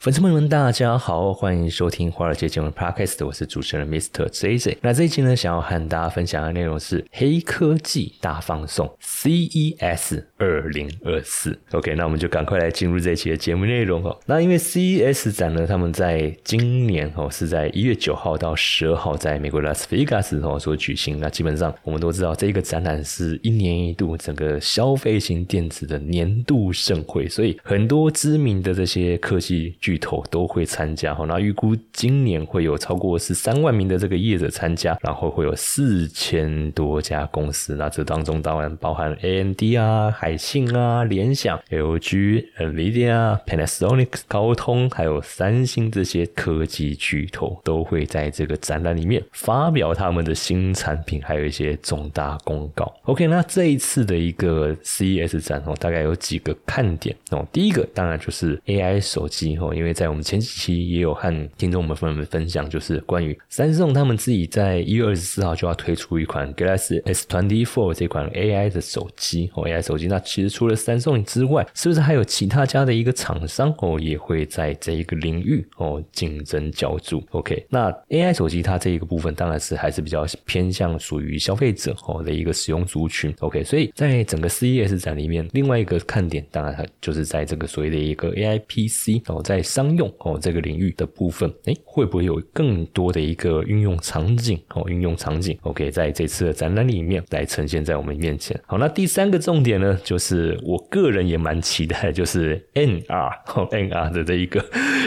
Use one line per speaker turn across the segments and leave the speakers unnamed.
粉丝朋友们，大家好，欢迎收听华尔街见闻 Podcast，我是主持人 Mr. JJ。那这一期呢，想要和大家分享的内容是黑科技大放送 CES 二零二四。OK，那我们就赶快来进入这一期的节目内容哦。那因为 CES 展呢，他们在今年哦是在一月九号到十二号在美国拉斯维加斯哦所举行。那基本上我们都知道，这个展览是一年一度整个消费型电子的年度盛会，所以很多知名的这些科技。巨头都会参加哈，那预估今年会有超过十三万名的这个业者参加，然后会有四千多家公司，那这当中当然包含 AMD 啊、海信啊、联想、LG、NVIDIA、Panasonic、高通，还有三星这些科技巨头都会在这个展览里面发表他们的新产品，还有一些重大公告。OK，那这一次的一个 CES 展哦，大概有几个看点哦，第一个当然就是 AI 手机哦。因为在我们前几期也有和听众们朋友们分享，就是关于三星他们自己在一月二十四号就要推出一款 Galaxy S Twenty Four 这款 AI 的手机哦，AI 手机。那其实除了三送之外，是不是还有其他家的一个厂商哦，也会在这一个领域哦竞争角逐？OK，那 AI 手机它这一个部分当然是还是比较偏向属于消费者哦的一个使用族群。OK，所以在整个 CES 展里面，另外一个看点当然它就是在这个所谓的一个 AI PC 哦，在商用哦这个领域的部分，哎，会不会有更多的一个运用场景哦？运用场景，OK，在这次的展览里面来呈现在我们面前。好，那第三个重点呢，就是我个人也蛮期待，就是 NR 哦 NR 的这一个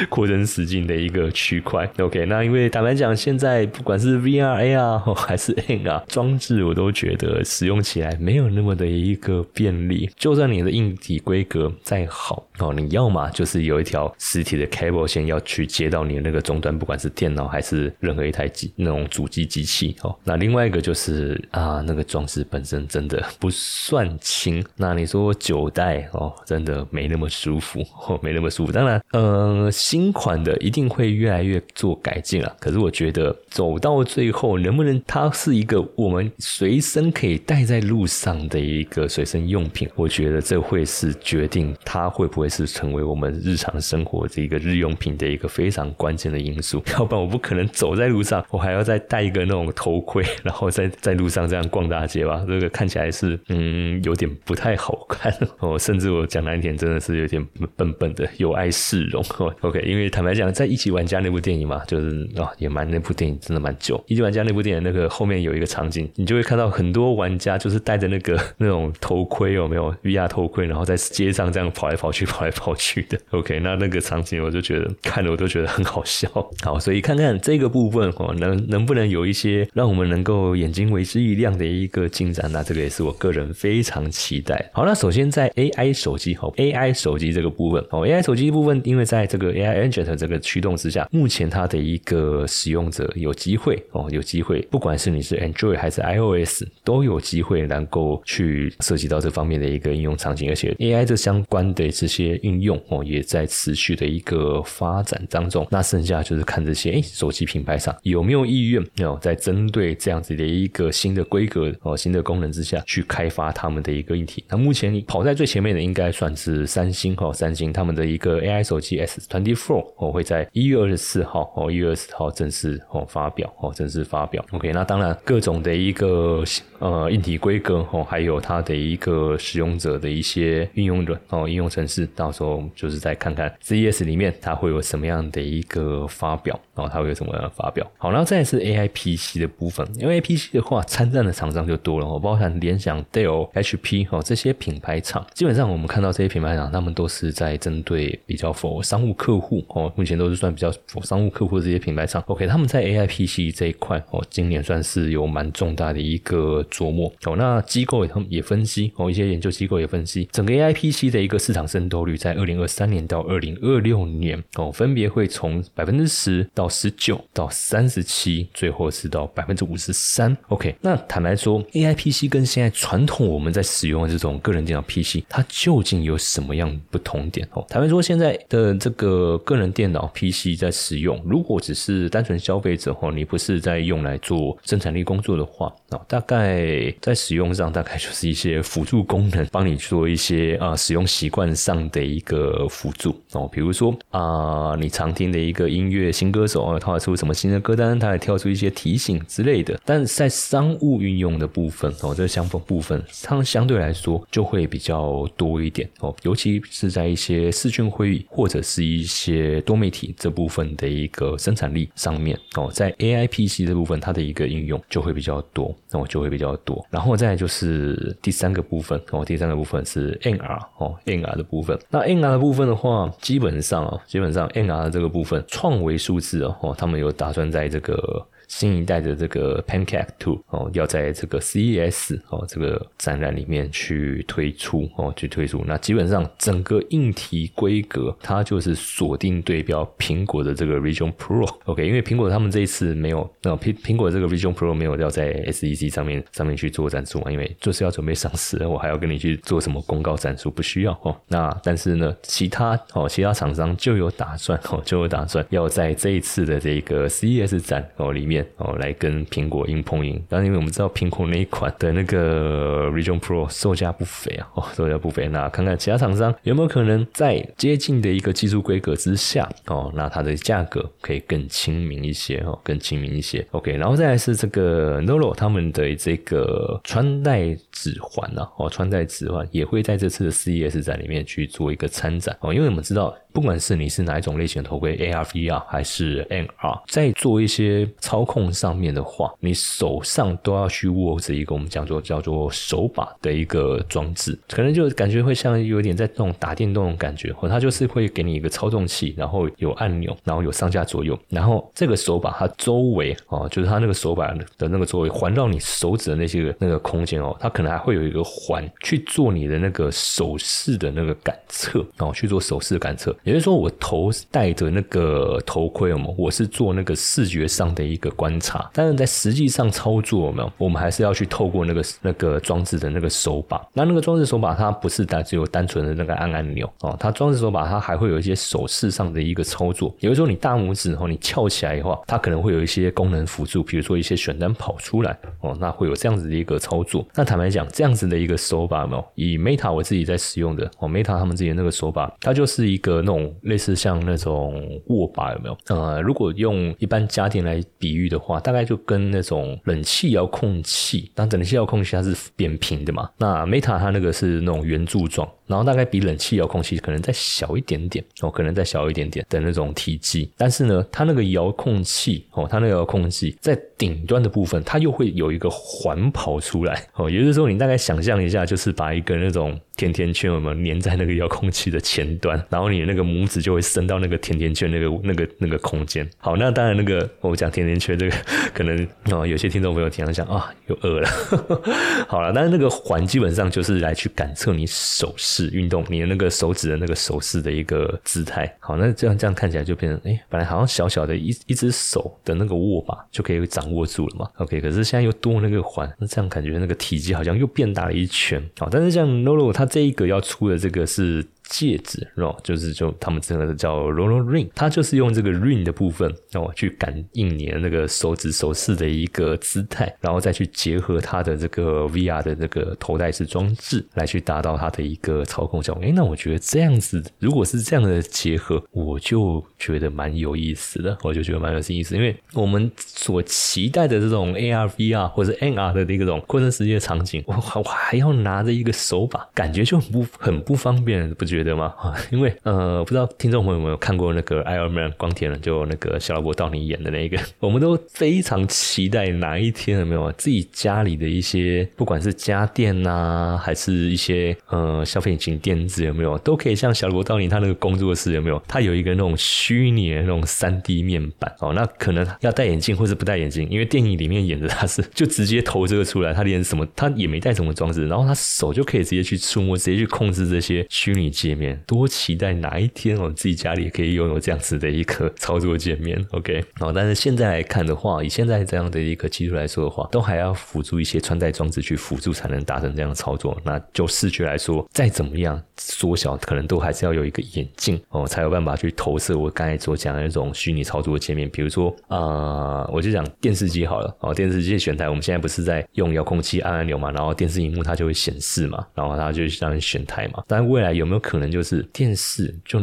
扩增实境的一个区块。OK，那因为坦白讲，现在不管是 VR、AR 还是 NR 装置，我都觉得使用起来没有那么的一个便利。就算你的硬体规格再好哦，你要么就是有一条实体。的 cable 线要去接到你的那个终端，不管是电脑还是任何一台机那种主机机器哦。那另外一个就是啊，那个装置本身真的不算轻。那你说九代哦，真的没那么舒服 哦，没那么舒服。当然，呃，新款的一定会越来越做改进了。可是我觉得走到最后，能不能它是一个我们随身可以带在路上的一个随身用品？我觉得这会是决定它会不会是成为我们日常生活的一个。日用品的一个非常关键的因素，要不然我不可能走在路上，我还要再戴一个那种头盔，然后在在路上这样逛大街吧。这个看起来是嗯有点不太好看哦，甚至我讲难听，真的是有点笨笨的，有碍市容。OK，因为坦白讲，在一起玩家那部电影嘛，就是啊也蛮那部电影真的蛮久。一起玩家那部电影那个后面有一个场景，你就会看到很多玩家就是戴着那个那种头盔，有没有 VR 头盔，然后在街上这样跑来跑去，跑来跑去的。OK，那那个场景。我就觉得看了我都觉得很好笑，好，所以看看这个部分哦，能能不能有一些让我们能够眼睛为之一亮的一个进展？那这个也是我个人非常期待。好，那首先在 AI 手机哦，AI 手机这个部分哦，AI 手机部分，因为在这个 AI Engine 这个驱动之下，目前它的一个使用者有机会哦，有机会，不管是你是 Android 还是 iOS，都有机会能够去涉及到这方面的一个应用场景，而且 AI 这相关的这些应用哦，也在持续的一个。发展当中，那剩下就是看这些哎，手机品牌上有没有意愿哦，在针对这样子的一个新的规格哦、新的功能之下去开发他们的一个议题。那目前你跑在最前面的应该算是三星哦，三星他们的一个 AI 手机 S Twenty Four 哦，会在一月二十四号哦，一月二十号正式哦发表哦，正式发表。OK，那当然各种的一个呃硬体规格哦，还有它的一个使用者的一些应用的哦应用程式，到时候就是再看看 CES 里面。它会有什么样的一个发表？然后它会有什么样的发表？好，然后再是 A I P C 的部分。因为 A P C 的话，参战的厂商就多了哦，包含联想、Dell、H P 哦这些些品牌厂。基本上我们看到这些品牌厂，他们都是在针对比较否商务客户哦，目前都是算比较否商务客户的这些品牌厂。OK，他们在 A I P C 这一块哦，今年算是有蛮重大的一个琢磨。哦，那机构也他们也分析哦，一些研究机构也分析，整个 A I P C 的一个市场渗透率在二零二三年到二零二六年哦，分别会从百分之十到十九到三十七，最后是到百分之五十三。OK，那坦白说，A I P C 跟现在传统我们在使用的这种个人电脑 PC，它究竟有什么样不同点？哦，坦白说，现在的这个个人电脑 PC 在使用，如果只是单纯消费者哦，你不是在用来做生产力工作的话，哦，大概在使用上，大概就是一些辅助功能，帮你做一些啊使用习惯上的一个辅助哦，比如说啊，你常听的一个音乐新歌手啊，他出什么新的歌单，他还跳出一些提醒之类的。但在商务运用的部分哦，这相部分，它相对来说就会比较多一点哦，尤其是在一些视讯会议或者是一些多媒体这部分的一个生产力上面哦，在 A I P C 这部分，它的一个应用就会比较多，那我就会比较多。然后再就是第三个部分哦，第三个部分是 N R 哦，N R 的部分。那 N R 的部分的话，基本上啊，基本上 N R 的这个部分创维数字哦，他们有打算在这个。新一代的这个 Pancake Two 哦，要在这个 CES 哦这个展览里面去推出哦，去推出。那基本上整个硬体规格，它就是锁定对标苹果的这个 Vision Pro。OK，因为苹果他们这一次没有，那苹苹果这个 Vision Pro 没有要在 SEC 上面上面去做展出嘛，因为就是要准备上市，我还要跟你去做什么公告展出，不需要哦。那但是呢，其他哦其他厂商就有打算哦，就有打算要在这一次的这个 CES 展哦里面。哦，来跟苹果硬碰硬，但是因为我们知道苹果那一款的那个 Region Pro 售价不菲啊，哦，售价不菲，那看看其他厂商有没有可能在接近的一个技术规格之下，哦，那它的价格可以更亲民一些，哦，更亲民一些。OK，然后再来是这个 Nolo 他们的这个穿戴指环啊，哦，穿戴指环也会在这次的 CES 展里面去做一个参展，哦，因为我们知道。不管是你是哪一种类型的头盔，AR、VR 还是 N R，在做一些操控上面的话，你手上都要去握着一个我们讲做叫做手把的一个装置，可能就感觉会像有点在那种打电动的感觉，哦它就是会给你一个操纵器，然后有按钮，然后有上下左右，然后这个手把它周围哦，就是它那个手把的那个周围环绕你手指的那些那个空间哦，它可能还会有一个环去做你的那个手势的那个感测哦，去做手势感测。也就是说，我头戴着那个头盔，我们我是做那个视觉上的一个观察，但是在实际上操作，没有，我们还是要去透过那个那个装置的那个手把。那那个装置手把，它不是单只有单纯的那个按按钮哦，它装置手把它还会有一些手势上的一个操作。比如说你大拇指哦，你翘起来的话，它可能会有一些功能辅助，比如说一些选单跑出来哦，那会有这样子的一个操作。那坦白讲，这样子的一个手把，没有以 Meta 我自己在使用的哦，Meta 他们自己的那个手把，它就是一个那种。类似像那种握把有没有？呃，如果用一般家电来比喻的话，大概就跟那种冷气遥控器，当冷气遥控器它是扁平的嘛，那 Meta 它那个是那种圆柱状。然后大概比冷气遥控器可能再小一点点哦，可能再小一点点的那种体积，但是呢，它那个遥控器哦，它那个遥控器在顶端的部分，它又会有一个环跑出来哦，也就是说，你大概想象一下，就是把一个那种甜甜圈，我们粘在那个遥控器的前端，然后你那个拇指就会伸到那个甜甜圈那个那个那个空间。好，那当然那个我讲甜甜圈这个，可能哦，有些听众朋友听了想啊，又饿了。好了，但是那个环基本上就是来去感测你手势。运动，你的那个手指的那个手势的一个姿态，好，那这样这样看起来就变成，哎，本来好像小小的一一只手的那个握把就可以掌握住了嘛，OK，可是现在又多那个环，那这样感觉那个体积好像又变大了一圈，好，但是像 Nolo 它这一个要出的这个是。戒指哦，就是就他们这个叫 Roll Ring，它就是用这个 ring 的部分哦去感应你的那个手指手势的一个姿态，然后再去结合它的这个 VR 的这个头戴式装置，来去达到它的一个操控效果。哎，那我觉得这样子，如果是这样的结合，我就觉得蛮有意思的，我就觉得蛮有意思，因为我们所期待的这种 AR、VR 或者 NR 的那种扩增实际的场景，我我还要拿着一个手把，感觉就很不很不方便，不？觉得对吗？因为呃，不知道听众朋友有没有看过那个 Iron Man 光铁人，就那个小萝卜道尼演的那个，我们都非常期待哪一天有没有自己家里的一些，不管是家电呐，还是一些呃消费型电子有没有，都可以像小萝卜道尼他那个工作室有没有？他有一个那种虚拟的那种三 D 面板哦，那可能要戴眼镜或是不戴眼镜，因为电影里面演的他是 就直接投这个出来，他连什么他也没带什么装置，然后他手就可以直接去触摸，直接去控制这些虚拟。界面，多期待哪一天我们自己家里可以拥有这样子的一个操作界面。OK，哦，但是现在来看的话，以现在这样的一个技术来说的话，都还要辅助一些穿戴装置去辅助才能达成这样的操作。那就视觉来说，再怎么样缩小，可能都还是要有一个眼镜哦，才有办法去投射我刚才所讲的那种虚拟操作界面。比如说啊，我就讲电视机好了哦，电视机选台，我们现在不是在用遥控器按按钮嘛，然后电视荧幕它就会显示嘛，然后它就让你选台嘛。但未来有没有可可能就是电视就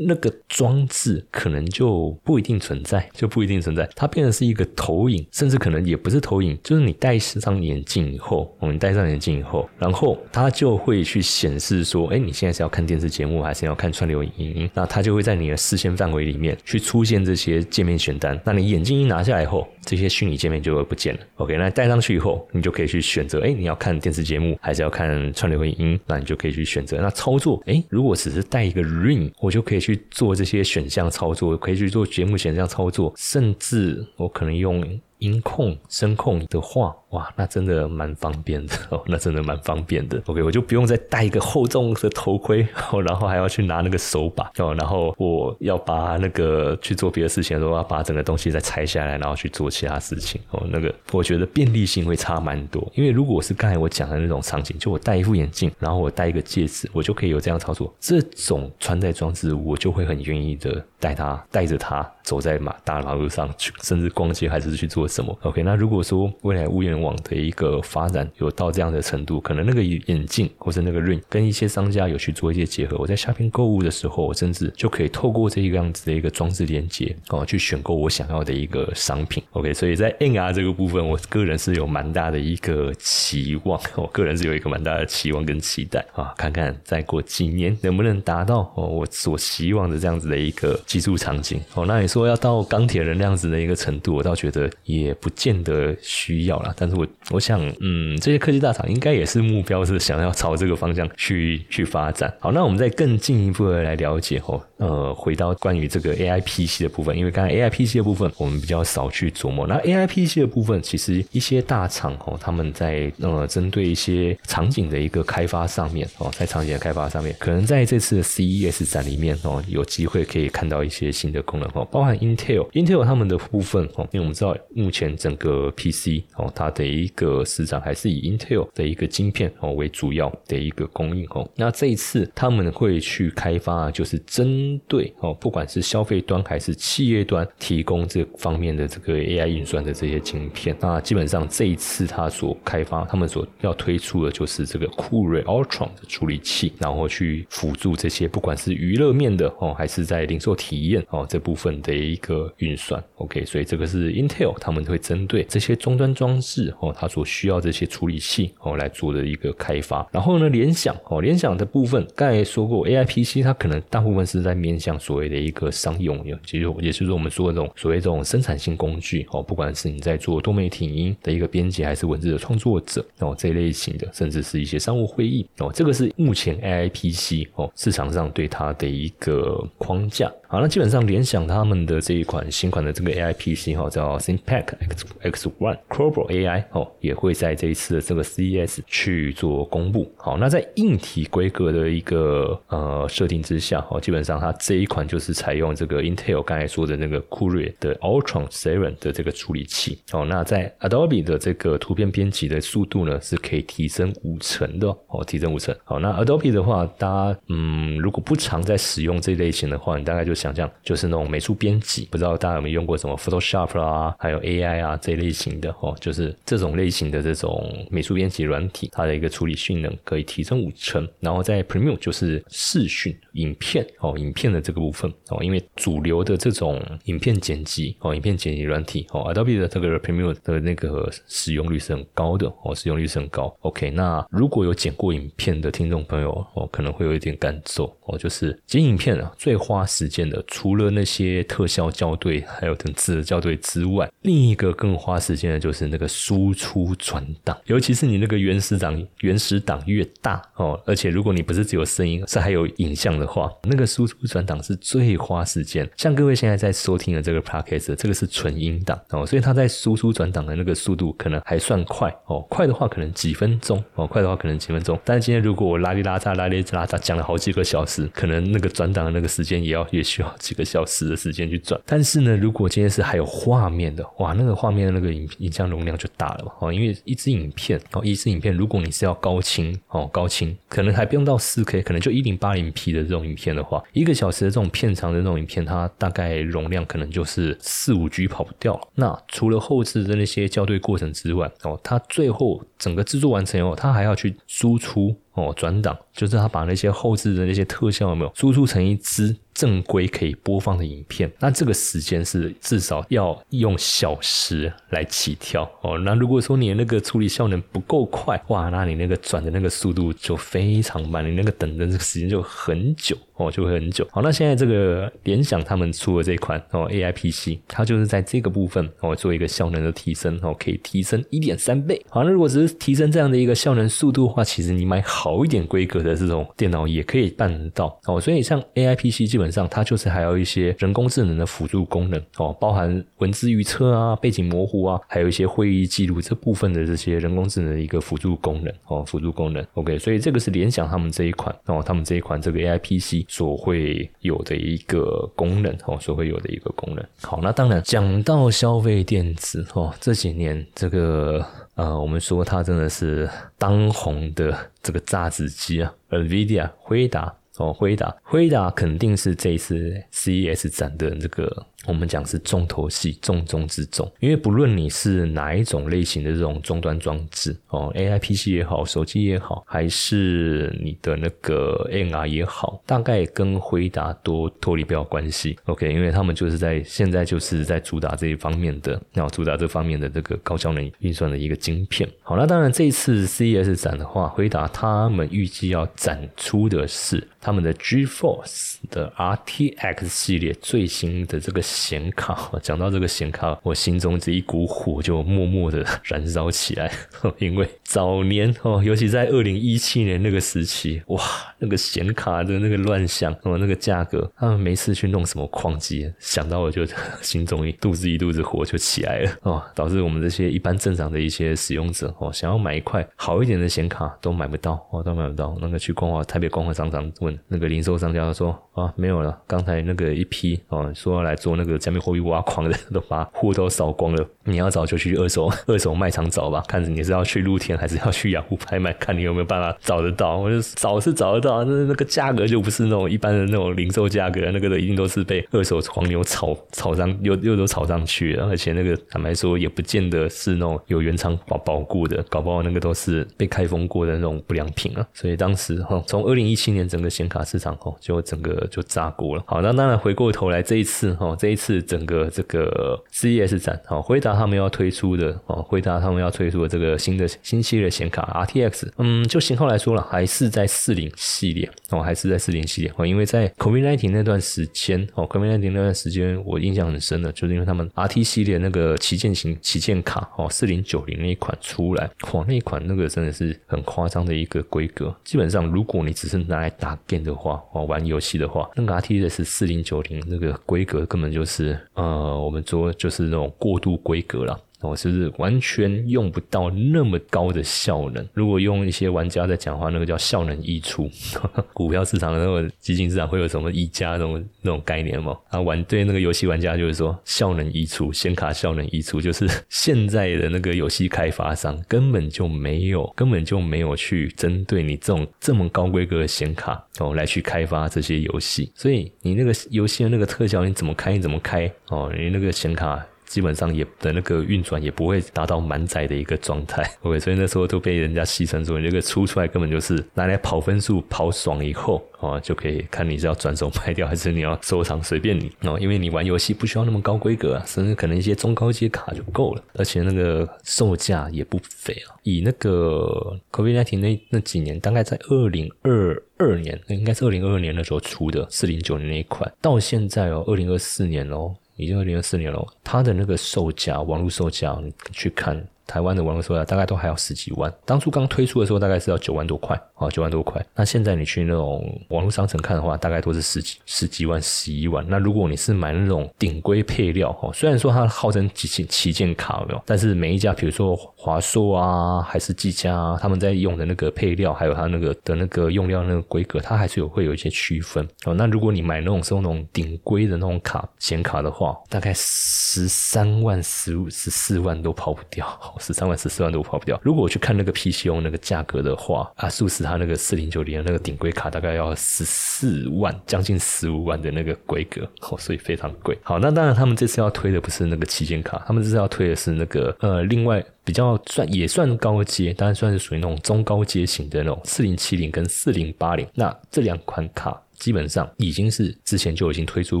那个装置可能就不一定存在，就不一定存在，它变成是一个投影，甚至可能也不是投影，就是你戴上眼镜以后，我们戴上眼镜以后，然后它就会去显示说，哎，你现在是要看电视节目还是要看串流影音？那它就会在你的视线范围里面去出现这些界面选单。那你眼镜一拿下来后，这些虚拟界面就会不见了。OK，那戴上去以后，你就可以去选择，哎，你要看电视节目还是要看串流影音？那你就可以去选择。那操作，哎，如果只是带一个 ring，我就可以去做这些选项操作，可以去做节目选项操作，甚至我可能用音控、声控的话。哇，那真的蛮方便的 哦，那真的蛮方便的。OK，我就不用再戴一个厚重的头盔，然后还要去拿那个手把哦，然后我要把那个去做别的事情的时候，要把整个东西再拆下来，然后去做其他事情哦。那个我觉得便利性会差蛮多，因为如果是刚才我讲的那种场景，就我戴一副眼镜，然后我戴一个戒指，我就可以有这样操作。这种穿戴装置，我就会很愿意的带它，带着它走在马大马路上去，甚至逛街还是去做什么。OK，那如果说未来物联网的一个发展有到这样的程度，可能那个眼镜或者那个 ring 跟一些商家有去做一些结合。我在下边购物的时候，我甚至就可以透过这个样子的一个装置连接哦，去选购我想要的一个商品。OK，所以在 NR 这个部分，我个人是有蛮大的一个期望，我个人是有一个蛮大的期望跟期待啊，看看再过几年能不能达到哦我所希望的这样子的一个技术场景哦。那你说要到钢铁人那样子的一个程度，我倒觉得也也不见得需要了，但是我。我想，嗯，这些科技大厂应该也是目标是想要朝这个方向去去发展。好，那我们再更进一步的来了解哦，呃，回到关于这个 A I P C 的部分，因为刚才 A I P C 的部分我们比较少去琢磨。那 A I P C 的部分，其实一些大厂哦，他们在呃针对一些场景的一个开发上面哦，在场景的开发上面，可能在这次的 C E S 展里面哦，有机会可以看到一些新的功能哦，包含 Intel，Intel 他们的部分哦，因为我们知道目前整个 P C 哦，它的一个市场还是以 Intel 的一个晶片哦为主要的一个供应哦。那这一次他们会去开发，就是针对哦，不管是消费端还是企业端，提供这方面的这个 AI 运算的这些晶片。那基本上这一次他所开发，他们所要推出的就是这个酷睿 Ultra 的处理器，然后去辅助这些不管是娱乐面的哦，还是在零售体验哦这部分的一个运算。OK，所以这个是 Intel 他们我们会针对这些终端装置哦，它。所需要这些处理器哦来做的一个开发，然后呢，联想哦，联想的部分刚才说过，A I P C 它可能大部分是在面向所谓的一个商用，其实也就是说我们说的这种所谓这种生产性工具哦，不管是你在做多媒体音的一个编辑，还是文字的创作者哦这一类型的，甚至是一些商务会议哦，这个是目前 A I P C 哦市场上对它的一个框架。好，那基本上联想他们的这一款新款的这个 A I P C 哈，叫 ThinkPad X X One c o b r a AI 哦。也会在这一次的这个 CES 去做公布。好，那在硬体规格的一个呃设定之下，哦，基本上它这一款就是采用这个 Intel 刚才说的那个酷睿的 Ultra Seven 的这个处理器。哦，那在 Adobe 的这个图片编辑的速度呢，是可以提升五成的哦，提升五成。好，那 Adobe 的话，大家嗯，如果不常在使用这类型的话，你大概就想象就是那种美术编辑，不知道大家有没有用过什么 Photoshop 啊，还有 AI 啊这一类型的哦，就是这种类。型的这种美术编辑软体，它的一个处理性能可以提升五成，然后在 Premiere 就是视讯影片哦，影片的这个部分哦，因为主流的这种影片剪辑哦，影片剪辑软体哦，Adobe 的这个 Premiere 的那个使用率是很高的哦，使用率是很高。OK，那如果有剪过影片的听众朋友哦，可能会有一点感受哦，就是剪影片啊，最花时间的除了那些特效校对还有等次的校对之外，另一个更花时间的就是那个输出转档，尤其是你那个原始档原始档越大哦，而且如果你不是只有声音，是还有影像的话，那个输出转档是最花时间。像各位现在在收听的这个 podcast，这个是纯音档哦，所以它在输出转档的那个速度可能还算快哦，快的话可能几分钟哦，快的话可能几分钟。但是今天如果我拉里拉扎拉里拉扎讲了好几个小时，可能那个转档的那个时间也要也需要几个小时的时间去转。但是呢，如果今天是还有画面的，哇，那个画面的那个影影像容量就大了嘛哦，因为一支影片哦，一支影片，如果你是要高清哦，高清可能还不用到四 K，可能就一零八零 P 的这种影片的话，一个小时的这种片长的这种影片，它大概容量可能就是四五 G 跑不掉了。那除了后置的那些校对过程之外哦，它最后整个制作完成以后，它还要去输出哦，转档，就是他把那些后置的那些特效有没有输出成一支。正规可以播放的影片，那这个时间是至少要用小时来起跳哦。那如果说你那个处理效能不够快，哇，那你那个转的那个速度就非常慢，你那个等的这个时间就很久哦，就会很久。好，那现在这个联想他们出的这款哦 AI PC，它就是在这个部分哦做一个效能的提升哦，可以提升一点三倍。好，那如果只是提升这样的一个效能速度的话，其实你买好一点规格的这种电脑也可以办得到哦。所以像 AI PC 基。本上它就是还有一些人工智能的辅助功能哦，包含文字预测啊、背景模糊啊，还有一些会议记录这部分的这些人工智能的一个辅助功能哦，辅助功能。OK，所以这个是联想他们这一款哦，他们这一款这个 AI PC 所会有的一个功能哦，所会有的一个功能。好，那当然讲到消费电子哦，这几年这个呃，我们说它真的是当红的这个榨汁机啊，NVIDIA 辉达。哦，辉达，辉达肯定是这一次 CES 展的这个。我们讲是重头戏，重中之重。因为不论你是哪一种类型的这种终端装置哦，AI PC 也好，手机也好，还是你的那个 AR 也好，大概跟回答都脱离不了关系。OK，因为他们就是在现在就是在主打这一方面的，然后主打这方面的这个高效能运算的一个晶片。好，那当然这一次 CES 展的话，回答他们预计要展出的是他们的 G Force 的 RTX 系列最新的这个。显卡，讲到这个显卡，我心中这一股火就默默的燃烧起来。因为早年哦，尤其在二零一七年那个时期，哇，那个显卡的那个乱象哦，那个价格，他们没事去弄什么矿机，想到我就心中一肚子一肚子火就起来了哦，导致我们这些一般正常的一些使用者哦，想要买一块好一点的显卡都买不到哦，都买不到。那个去光华台北光华商场问那个零售商家说啊，没有了，刚才那个一批哦，说要来做那。那个加密货币挖矿的都把货都扫光了，你要找就去二手二手卖场找吧，看着你是要去露天还是要去雅虎拍卖，看你有没有办法找得到。我就找是找得到，那那个价格就不是那种一般的那种零售价格，那个的一定都是被二手黄牛炒炒上又又都炒上去了，而且那个坦白说也不见得是那种有原厂保保固的，搞不好那个都是被开封过的那种不良品啊。所以当时哈，从二零一七年整个显卡市场哈就整个就炸锅了。好，那当然回过头来这一次哈这。一次整个这个 CES 展，哦，回答他们要推出的，哦，回答他们要推出的这个新的新系列显卡 RTX，嗯，就型号来说了，还是在四零系列，哦，还是在四零系列，哦，因为在 COVID-19 那段时间，哦，COVID-19 那段时间，我印象很深的，就是因为他们 RT 系列那个旗舰型旗舰卡，哦，四零九零那一款出来，哇，那一款那个真的是很夸张的一个规格，基本上如果你只是拿来打 game 的话，哦，玩游戏的话，那个 RT 的是四零九零那个规格根本就。就是呃，我们说就是那种过度规格了。哦，是不是完全用不到那么高的效能？如果用一些玩家在讲话，那个叫效能溢出。股票市场的那个基金市场会有什么溢价那种那种概念吗？啊，玩对那个游戏玩家就是说效能溢出，显卡效能溢出，就是 现在的那个游戏开发商根本就没有，根本就没有去针对你这种这么高规格的显卡哦来去开发这些游戏，所以你那个游戏的那个特效你怎么开你怎么开哦，你那个显卡。基本上也的那个运转也不会达到满载的一个状态，OK，所以那时候都被人家戏称说，你这个出出来根本就是拿来跑分数、跑爽以后 哦，就可以看你是要转手卖掉还是你要收藏，随便你哦，因为你玩游戏不需要那么高规格啊，甚至可能一些中高阶卡就够了，而且那个售价也不菲啊。以那个 COVID-19 那那几年，大概在二零二二年，那应该是二零二二年的时候出的四零九零那一款，到现在哦，二零二四年哦。已经二零二四年了，它的那个售价，网络售价，你去看。台湾的网络售价大概都还要十几万，当初刚推出的时候大概是要九万多块，啊，九万多块。那现在你去那种网络商城看的话，大概都是十几、十几万、十一万。那如果你是买那种顶规配料，哈，虽然说它号称旗舰旗舰卡有，但是每一家，比如说华硕啊，还是技嘉，他们在用的那个配料，还有它那个的那个用料那个规格，它还是有会有一些区分。哦，那如果你买那种是那种顶规的那种卡显卡的话，大概十三万、十五、十四万都跑不掉。十三万、十四万都跑不掉。如果我去看那个 PC 用那个价格的话，啊，数是它那个四零九零的那个顶规卡大概要十四万，将近十五万的那个规格，哦，所以非常贵。好，那当然他们这次要推的不是那个旗舰卡，他们这次要推的是那个呃，另外比较算也算高阶，当然算是属于那种中高阶型的那种四零七零跟四零八零。那这两款卡。基本上已经是之前就已经推出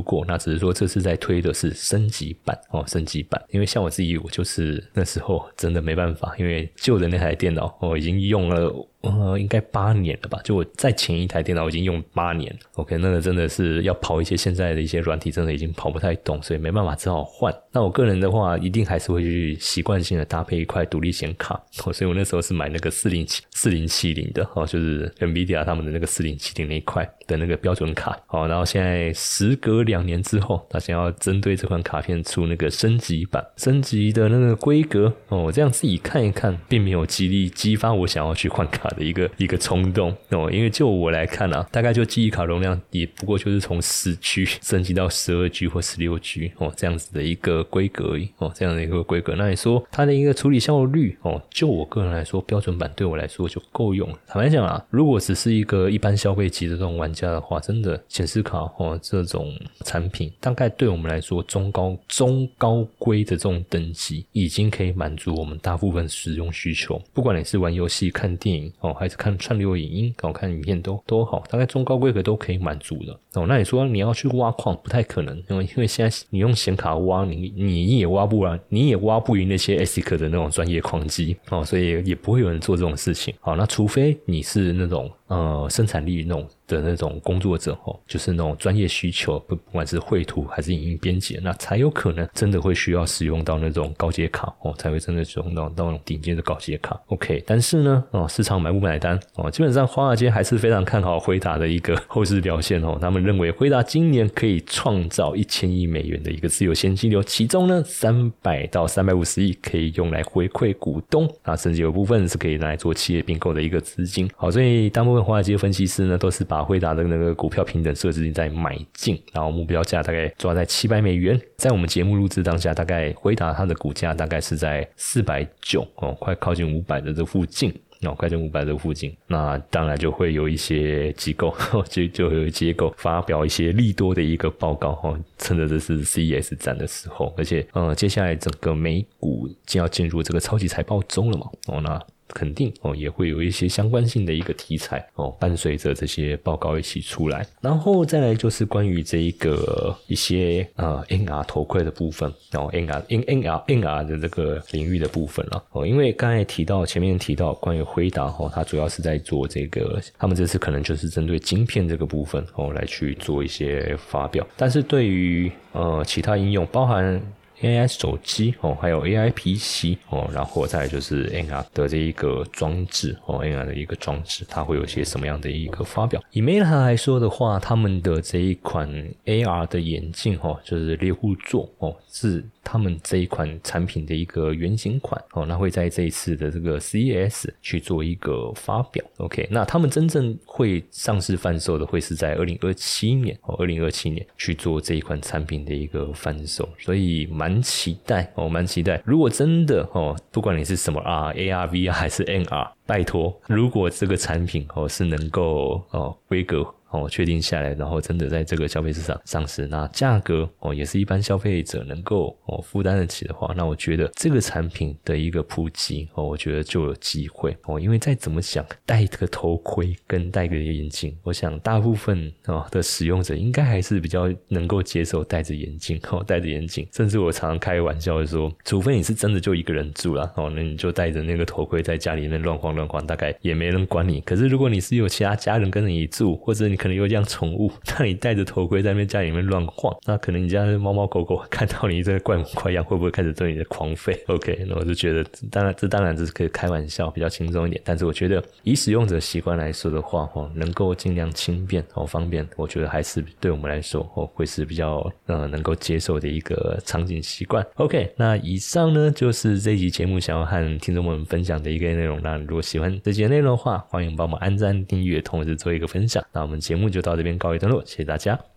过，那只是说这次在推的是升级版哦，升级版。因为像我自己，我就是那时候真的没办法，因为旧的那台电脑我已经用了。呃，应该八年了吧？就我在前一台电脑已经用八年，OK，那个真的是要跑一些现在的一些软体，真的已经跑不太动，所以没办法，只好换。那我个人的话，一定还是会去习惯性的搭配一块独立显卡，所以我那时候是买那个四零七四零七零的哦，就是 NVIDIA 他们的那个四零七零那一块的那个标准卡。好，然后现在时隔两年之后，他想要针对这款卡片出那个升级版，升级的那个规格哦，我这样自己看一看，并没有激励激发我想要去换卡。的一个一个冲动哦，因为就我来看啊，大概就记忆卡容量也不过就是从十 G 升级到十二 G 或十六 G 哦这样子的一个规格哦，这样的一个规格。那你说它的一个处理效率哦，就我个人来说，标准版对我来说就够用了。坦白讲啊，如果只是一个一般消费级的这种玩家的话，真的显示卡哦这种产品，大概对我们来说中高中高规的这种等级，已经可以满足我们大部分使用需求。不管你是玩游戏、看电影。哦，还是看串流影音，哦，看影片都都好，大概中高规格都可以满足的。哦，那你说你要去挖矿，不太可能，因为因为现在你用显卡挖，你你也挖不完，你也挖不赢那些 ASIC 的那种专业矿机，哦，所以也不会有人做这种事情。好，那除非你是那种。呃，生产力那种的那种工作者哦，就是那种专业需求，不不管是绘图还是影音编辑，那才有可能真的会需要使用到那种高阶卡哦，才会真的使用到那种顶尖的高阶卡。OK，但是呢，哦，市场买不买单哦？基本上华尔街还是非常看好辉达的一个后市表现哦。他们认为辉达今年可以创造一千亿美元的一个自由现金流，其中呢，三百到三百五十亿可以用来回馈股东，啊，甚至有部分是可以拿来做企业并购的一个资金。好，所以当。部分华尔街分析师呢，都是把惠达的那个股票平等设置在买进，然后目标价大概抓在七百美元。在我们节目录制当下，大概惠达它的股价大概是在四百九哦，快靠近五百的这附近哦，快近五百这附近。那当然就会有一些机构就就会有机构发表一些利多的一个报告哦，趁着这是 CES 展的时候，而且呃，接下来整个美股就要进入这个超级财报周了嘛哦，那。肯定哦，也会有一些相关性的一个题材哦，伴随着这些报告一起出来。然后再来就是关于这一个一些呃 NR 头盔的部分然哦，NR N NR NR 的这个领域的部分了哦，因为刚才提到前面提到关于辉达哦，它主要是在做这个，他们这次可能就是针对晶片这个部分哦来去做一些发表，但是对于呃其他应用，包含。AI 手机哦，还有 AI PC 哦，然后再就是 AR 的这一个装置哦，AR 的一个装置，它会有些什么样的一个发表？以 Meta 来说的话，他们的这一款 AR 的眼镜哦，就是猎户座哦，是。他们这一款产品的一个原型款哦，那会在这一次的这个 CES 去做一个发表。OK，那他们真正会上市贩售的会是在二零二七年哦，二零二七年去做这一款产品的一个贩售，所以蛮期待哦，蛮期待。如果真的哦，不管你是什么 R、AR、VR 还是 NR，拜托，如果这个产品哦是能够哦规格。哦，确定下来，然后真的在这个消费市场上市，那价格哦也是一般消费者能够哦负担得起的话，那我觉得这个产品的一个普及哦，我觉得就有机会哦，因为再怎么想戴个头盔跟戴个眼镜，我想大部分哦的使用者应该还是比较能够接受戴着眼镜哦，戴着眼镜，甚至我常常开玩笑的说，除非你是真的就一个人住了哦，那你就戴着那个头盔在家里面乱晃乱晃，大概也没人管你。可是如果你是有其他家人跟你住，或者你可能有养宠物，那你戴着头盔在那边家里面乱晃，那可能你家的猫猫狗狗看到你这个怪模怪样，会不会开始对你的狂吠？OK，那我就觉得，当然这当然只是可以开玩笑，比较轻松一点。但是我觉得以使用者习惯来说的话，哦，能够尽量轻便哦方便，我觉得还是对我们来说哦会是比较呃能够接受的一个场景习惯。OK，那以上呢就是这集节目想要和听众们分享的一个内容。那如果喜欢这节内容的话，欢迎帮忙按赞、订阅，同时做一个分享。那我们节目就到这边告一段落，谢谢大家。